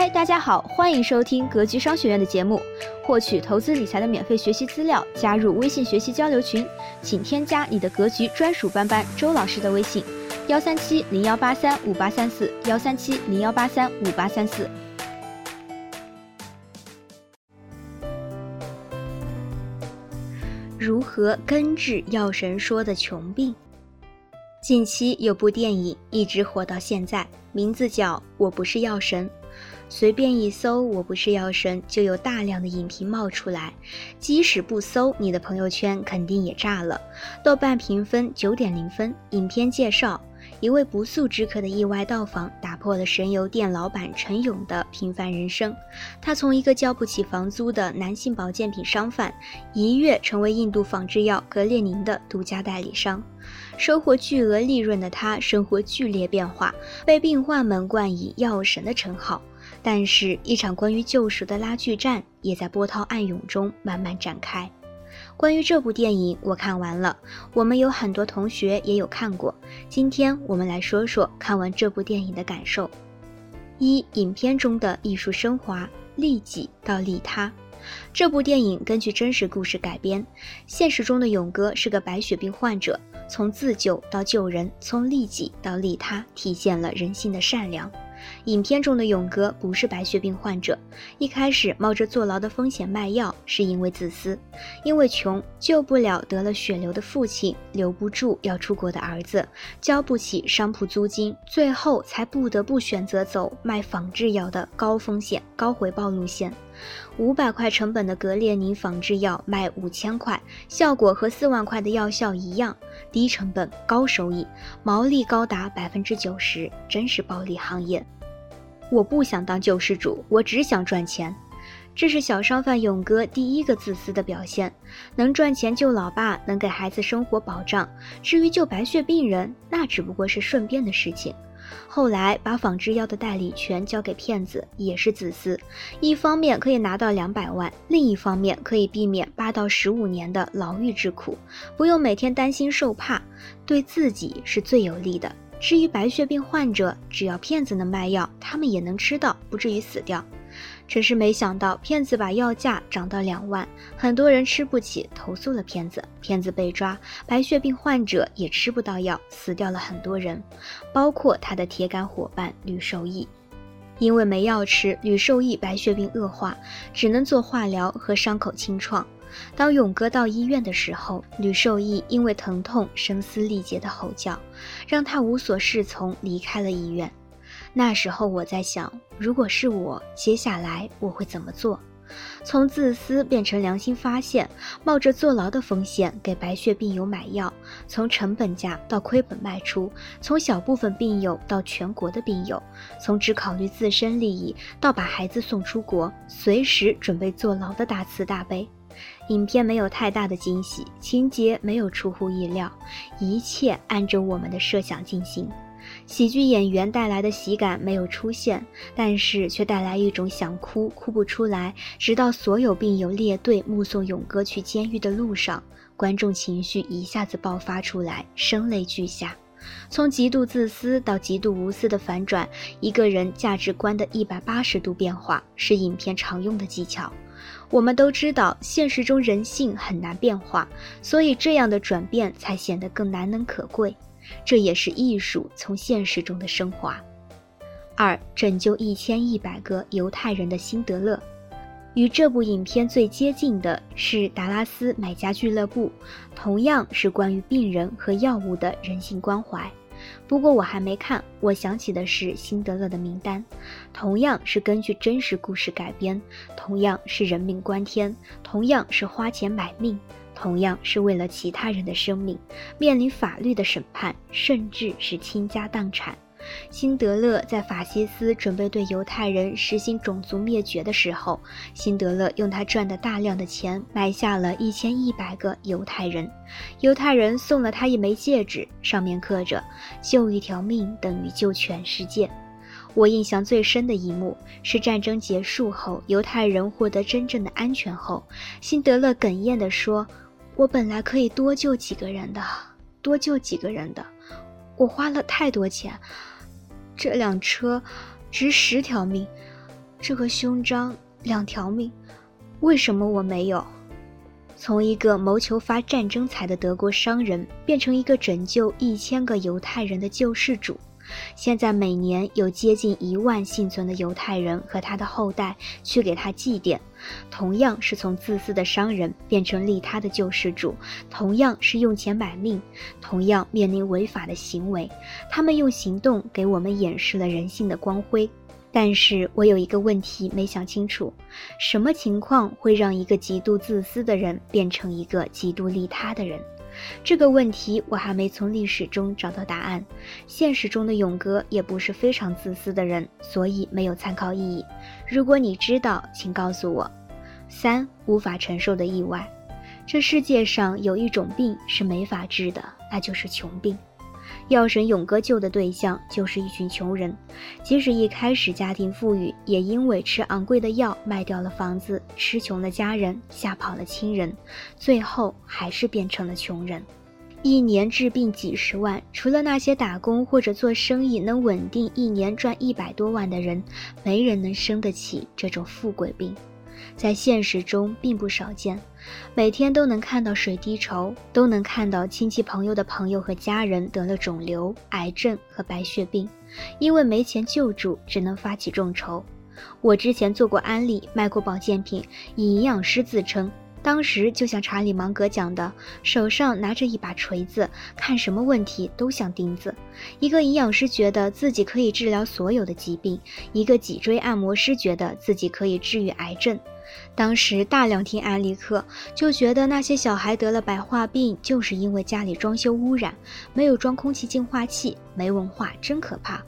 嗨，大家好，欢迎收听格局商学院的节目，获取投资理财的免费学习资料，加入微信学习交流群，请添加你的格局专属班班周老师的微信：幺三七零幺八三五八三四，幺三七零幺八三五八三四。如何根治药神说的穷病？近期有部电影一直火到现在，名字叫《我不是药神》。随便一搜“我不是药神”，就有大量的影评冒出来。即使不搜，你的朋友圈肯定也炸了。豆瓣评分九点零分。影片介绍，一位不速之客的意外到访，打破了神油店老板陈勇的平凡人生。他从一个交不起房租的男性保健品商贩，一跃成为印度仿制药格列宁的独家代理商，收获巨额利润的他，生活剧烈变化，被病患们冠以“药神”的称号。但是，一场关于救赎的拉锯战也在波涛暗涌中慢慢展开。关于这部电影，我看完了，我们有很多同学也有看过。今天我们来说说看完这部电影的感受。一、影片中的艺术升华，利己到利他。这部电影根据真实故事改编，现实中的勇哥是个白血病患者，从自救到救人，从利己到利他，体现了人性的善良。影片中的勇哥不是白血病患者，一开始冒着坐牢的风险卖药，是因为自私，因为穷救不了得了血流的父亲，留不住要出国的儿子，交不起商铺租金，最后才不得不选择走卖仿制药的高风险高回报路线。五百块成本的格列宁仿制药卖五千块，效果和四万块的药效一样，低成本高收益，毛利高达百分之九十，真是暴利行业。我不想当救世主，我只想赚钱。这是小商贩勇哥第一个自私的表现。能赚钱救老爸，能给孩子生活保障。至于救白血病人，那只不过是顺便的事情。后来把仿制药的代理权交给骗子，也是自私。一方面可以拿到两百万，另一方面可以避免八到十五年的牢狱之苦，不用每天担心受怕，对自己是最有利的。至于白血病患者，只要骗子能卖药，他们也能吃到，不至于死掉。只是没想到，骗子把药价涨到两万，很多人吃不起，投诉了骗子。骗子被抓，白血病患者也吃不到药，死掉了很多人，包括他的铁杆伙伴吕受益。因为没药吃，吕受益白血病恶化，只能做化疗和伤口清创。当勇哥到医院的时候，吕受益因为疼痛声嘶力竭的吼叫，让他无所适从，离开了医院。那时候我在想，如果是我，接下来我会怎么做？从自私变成良心发现，冒着坐牢的风险给白血病友买药，从成本价到亏本卖出，从小部分病友到全国的病友，从只考虑自身利益到把孩子送出国，随时准备坐牢的大慈大悲。影片没有太大的惊喜，情节没有出乎意料，一切按着我们的设想进行。喜剧演员带来的喜感没有出现，但是却带来一种想哭哭不出来，直到所有病友列队目送勇哥去监狱的路上，观众情绪一下子爆发出来，声泪俱下。从极度自私到极度无私的反转，一个人价值观的一百八十度变化，是影片常用的技巧。我们都知道，现实中人性很难变化，所以这样的转变才显得更难能可贵。这也是艺术从现实中的升华。二，拯救一千一百个犹太人的辛德勒，与这部影片最接近的是达拉斯买家俱乐部，同样是关于病人和药物的人性关怀。不过我还没看，我想起的是辛德勒的名单，同样是根据真实故事改编，同样是人命关天，同样是花钱买命。同样是为了其他人的生命，面临法律的审判，甚至是倾家荡产。辛德勒在法西斯准备对犹太人实行种族灭绝的时候，辛德勒用他赚的大量的钱买下了一千一百个犹太人。犹太人送了他一枚戒指，上面刻着“救一条命等于救全世界”。我印象最深的一幕是战争结束后，犹太人获得真正的安全后，辛德勒哽咽地说。我本来可以多救几个人的，多救几个人的，我花了太多钱，这辆车值十条命，这个胸章，两条命，为什么我没有？从一个谋求发战争财的德国商人，变成一个拯救一千个犹太人的救世主。现在每年有接近一万幸存的犹太人和他的后代去给他祭奠，同样是从自私的商人变成利他的救世主，同样是用钱买命，同样面临违法的行为，他们用行动给我们演示了人性的光辉。但是我有一个问题没想清楚：什么情况会让一个极度自私的人变成一个极度利他的人？这个问题我还没从历史中找到答案。现实中的勇哥也不是非常自私的人，所以没有参考意义。如果你知道，请告诉我。三无法承受的意外，这世界上有一种病是没法治的，那就是穷病。药神勇哥救的对象就是一群穷人，即使一开始家庭富裕，也因为吃昂贵的药卖掉了房子，吃穷了家人，吓跑了亲人，最后还是变成了穷人。一年治病几十万，除了那些打工或者做生意能稳定一年赚一百多万的人，没人能生得起这种富贵病。在现实中并不少见，每天都能看到水滴筹，都能看到亲戚朋友的朋友和家人得了肿瘤、癌症和白血病，因为没钱救助，只能发起众筹。我之前做过安利，卖过保健品，以营养师自称。当时就像查理芒格讲的，手上拿着一把锤子，看什么问题都像钉子。一个营养师觉得自己可以治疗所有的疾病，一个脊椎按摩师觉得自己可以治愈癌症。当时大量听安利课，就觉得那些小孩得了白化病，就是因为家里装修污染，没有装空气净化器，没文化真可怕。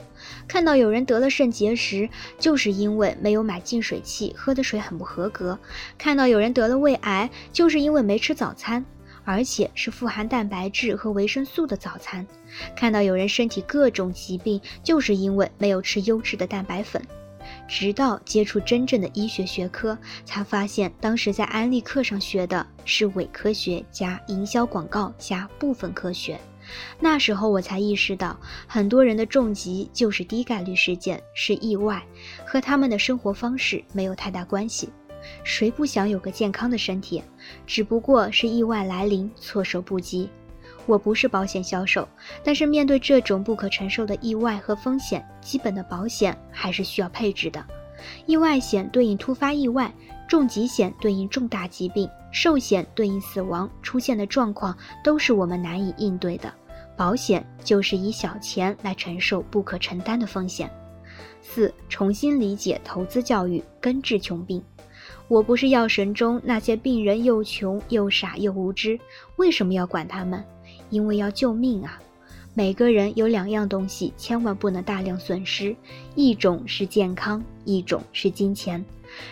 看到有人得了肾结石，就是因为没有买净水器，喝的水很不合格。看到有人得了胃癌，就是因为没吃早餐，而且是富含蛋白质和维生素的早餐。看到有人身体各种疾病，就是因为没有吃优质的蛋白粉。直到接触真正的医学学科，才发现当时在安利课上学的是伪科学加营销广告加部分科学。那时候我才意识到，很多人的重疾就是低概率事件，是意外，和他们的生活方式没有太大关系。谁不想有个健康的身体？只不过是意外来临，措手不及。我不是保险销售，但是面对这种不可承受的意外和风险，基本的保险还是需要配置的。意外险对应突发意外，重疾险对应重大疾病，寿险对应死亡出现的状况都是我们难以应对的。保险就是以小钱来承受不可承担的风险。四、重新理解投资教育，根治穷病。我不是药神中那些病人又穷又傻又无知，为什么要管他们？因为要救命啊！每个人有两样东西，千万不能大量损失，一种是健康，一种是金钱。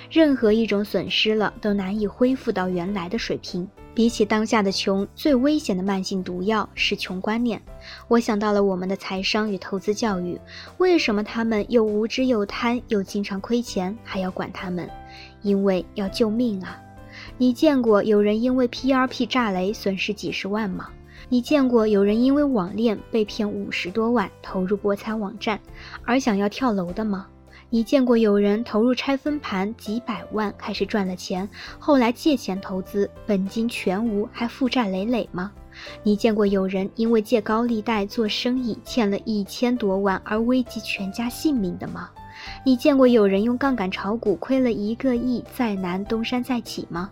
任何一种损失了，都难以恢复到原来的水平。比起当下的穷，最危险的慢性毒药是穷观念。我想到了我们的财商与投资教育，为什么他们又无知又贪，又经常亏钱，还要管他们？因为要救命啊！你见过有人因为 PRP 炸雷损失几十万吗？你见过有人因为网恋被骗五十多万投入博彩网站而想要跳楼的吗？你见过有人投入拆分盘几百万开始赚了钱，后来借钱投资本金全无还负债累累吗？你见过有人因为借高利贷做生意欠了一千多万而危及全家性命的吗？你见过有人用杠杆炒股亏了一个亿再难东山再起吗？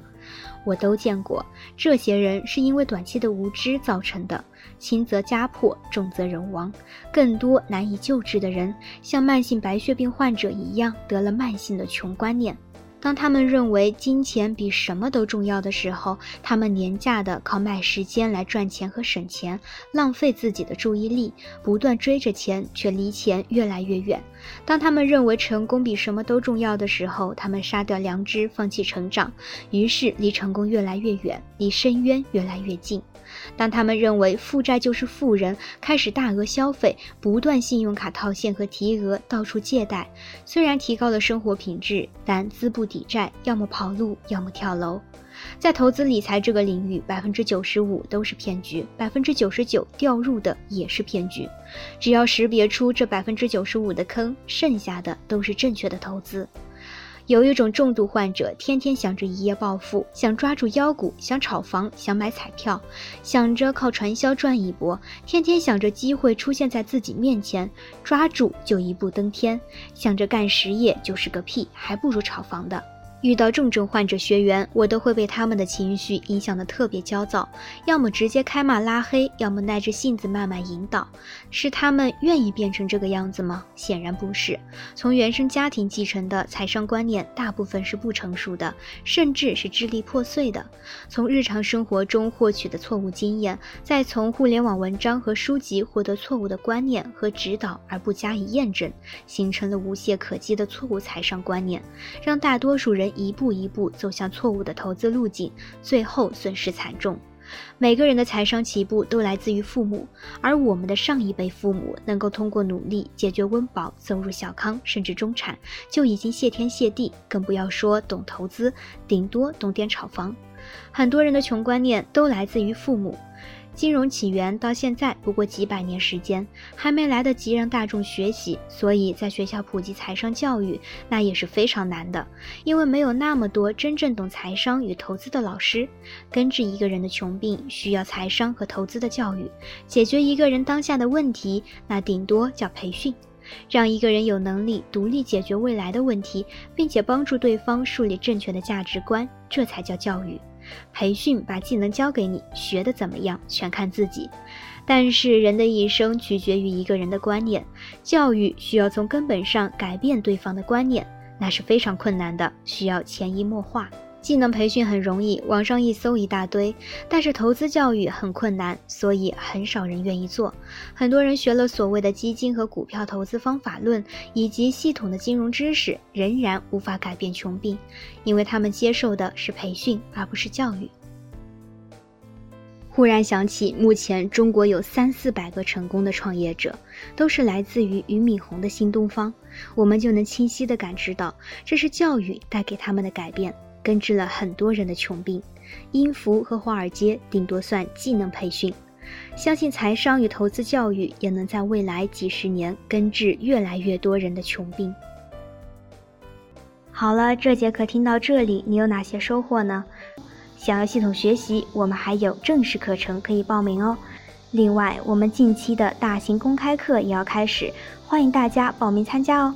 我都见过，这些人是因为短期的无知造成的，轻则家破，重则人亡。更多难以救治的人，像慢性白血病患者一样，得了慢性的穷观念。当他们认为金钱比什么都重要的时候，他们廉价的靠卖时间来赚钱和省钱，浪费自己的注意力，不断追着钱，却离钱越来越远。当他们认为成功比什么都重要的时候，他们杀掉良知，放弃成长，于是离成功越来越远，离深渊越来越近。当他们认为负债就是富人，开始大额消费，不断信用卡套现和提额，到处借贷，虽然提高了生活品质，但资不抵债，要么跑路，要么跳楼。在投资理财这个领域，百分之九十五都是骗局，百分之九十九掉入的也是骗局。只要识别出这百分之九十五的坑，剩下的都是正确的投资。有一种重度患者，天天想着一夜暴富，想抓住妖股，想炒房，想买彩票，想着靠传销赚一波，天天想着机会出现在自己面前，抓住就一步登天，想着干实业就是个屁，还不如炒房的。遇到重症患者学员，我都会被他们的情绪影响得特别焦躁，要么直接开骂拉黑，要么耐着性子慢慢引导。是他们愿意变成这个样子吗？显然不是。从原生家庭继承的财商观念，大部分是不成熟的，甚至是支离破碎的。从日常生活中获取的错误经验，再从互联网文章和书籍获得错误的观念和指导而不加以验证，形成了无懈可击的错误财商观念，让大多数人一步一步走向错误的投资路径，最后损失惨重。每个人的财商起步都来自于父母，而我们的上一辈父母能够通过努力解决温饱，走入小康甚至中产，就已经谢天谢地，更不要说懂投资，顶多懂点炒房。很多人的穷观念都来自于父母。金融起源到现在不过几百年时间，还没来得及让大众学习，所以在学校普及财商教育那也是非常难的，因为没有那么多真正懂财商与投资的老师。根治一个人的穷病，需要财商和投资的教育；解决一个人当下的问题，那顶多叫培训。让一个人有能力独立解决未来的问题，并且帮助对方树立正确的价值观，这才叫教育。培训把技能教给你，学的怎么样全看自己。但是人的一生取决于一个人的观念，教育需要从根本上改变对方的观念，那是非常困难的，需要潜移默化。技能培训很容易，网上一搜一大堆，但是投资教育很困难，所以很少人愿意做。很多人学了所谓的基金和股票投资方法论以及系统的金融知识，仍然无法改变穷病，因为他们接受的是培训而不是教育。忽然想起，目前中国有三四百个成功的创业者，都是来自于俞敏洪的新东方，我们就能清晰地感知到，这是教育带给他们的改变。根治了很多人的穷病，音符和华尔街顶多算技能培训，相信财商与投资教育也能在未来几十年根治越来越多人的穷病。好了，这节课听到这里，你有哪些收获呢？想要系统学习，我们还有正式课程可以报名哦。另外，我们近期的大型公开课也要开始，欢迎大家报名参加哦。